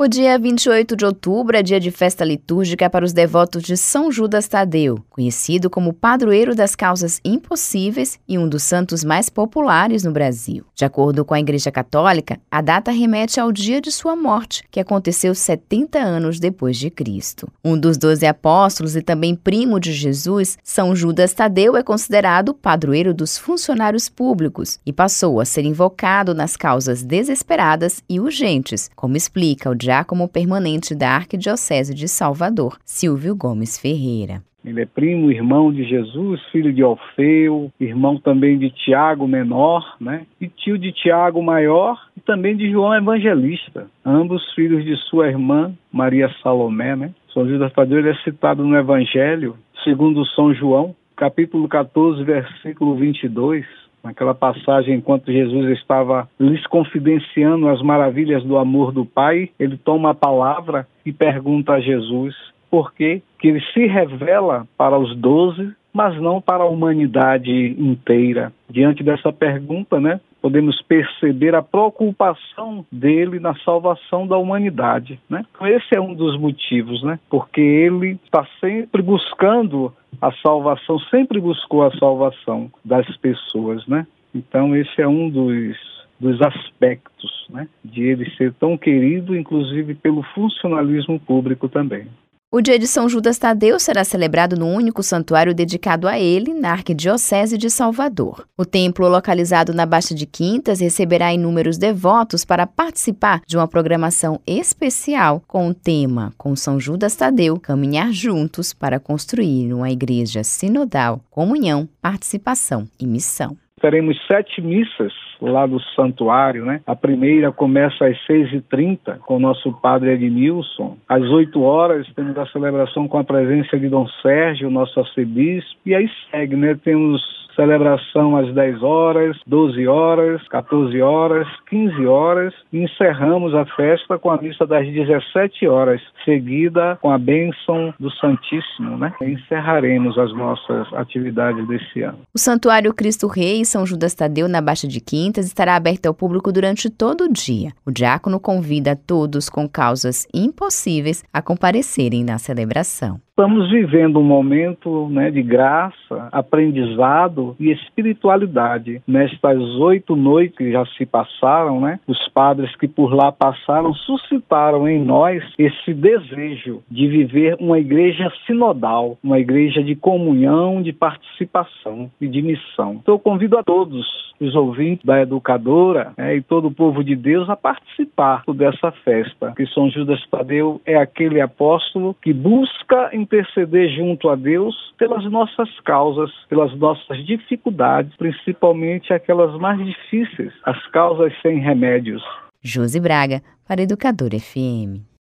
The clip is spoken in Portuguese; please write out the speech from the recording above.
O dia 28 de outubro é dia de festa litúrgica para os devotos de São Judas Tadeu, conhecido como padroeiro das causas impossíveis e um dos santos mais populares no Brasil. De acordo com a Igreja Católica, a data remete ao dia de sua morte, que aconteceu 70 anos depois de Cristo. Um dos doze apóstolos e também primo de Jesus, São Judas Tadeu é considerado padroeiro dos funcionários públicos e passou a ser invocado nas causas desesperadas e urgentes, como explica o diácono permanente da Arquidiocese de Salvador, Silvio Gomes Ferreira. Ele é primo, irmão de Jesus, filho de Alfeu, irmão também de Tiago Menor, né? E tio de Tiago Maior e também de João Evangelista, ambos filhos de sua irmã Maria Salomé, né? São Judas Tadeu é citado no Evangelho, segundo São João, capítulo 14, versículo 22, naquela passagem, enquanto Jesus estava lhes confidenciando as maravilhas do amor do Pai, ele toma a palavra e pergunta a Jesus por que ele se revela para os doze, mas não para a humanidade inteira. Diante dessa pergunta, né, podemos perceber a preocupação dele na salvação da humanidade. Né? Então, esse é um dos motivos, né? porque ele está sempre buscando a salvação, sempre buscou a salvação das pessoas. Né? Então, esse é um dos, dos aspectos né? de ele ser tão querido, inclusive pelo funcionalismo público também. O dia de São Judas Tadeu será celebrado no único santuário dedicado a ele, na Arquidiocese de Salvador. O templo, localizado na Baixa de Quintas, receberá inúmeros devotos para participar de uma programação especial com o tema Com São Judas Tadeu, caminhar juntos para construir uma igreja sinodal, comunhão, participação e missão. Teremos sete missas lá do santuário, né? A primeira começa às 6h30 com o nosso padre Edmilson. Às 8 horas temos a celebração com a presença de Dom Sérgio, nosso arcebispo. E aí segue, né? Temos celebração às 10 horas, 12 horas, 14 horas, 15 horas encerramos a festa com a missa das 17 horas, seguida com a bênção do Santíssimo, né? Encerraremos as nossas atividades desse ano. O Santuário Cristo Rei São Judas Tadeu na Baixa de Quintas estará aberto ao público durante todo o dia. O diácono convida todos com causas impossíveis a comparecerem na celebração. Estamos vivendo um momento né, de graça, aprendizado e espiritualidade. Nestas oito noites que já se passaram, né, os padres que por lá passaram suscitaram em nós esse desejo de viver uma igreja sinodal, uma igreja de comunhão, de participação e de missão. Então eu convido a todos os ouvintes da educadora né, e todo o povo de Deus a participar dessa festa. Que São Judas Tadeu é aquele apóstolo que busca interceder junto a Deus pelas nossas causas, pelas nossas dificuldades, principalmente aquelas mais difíceis, as causas sem remédios. Josi Braga, para Educador FM.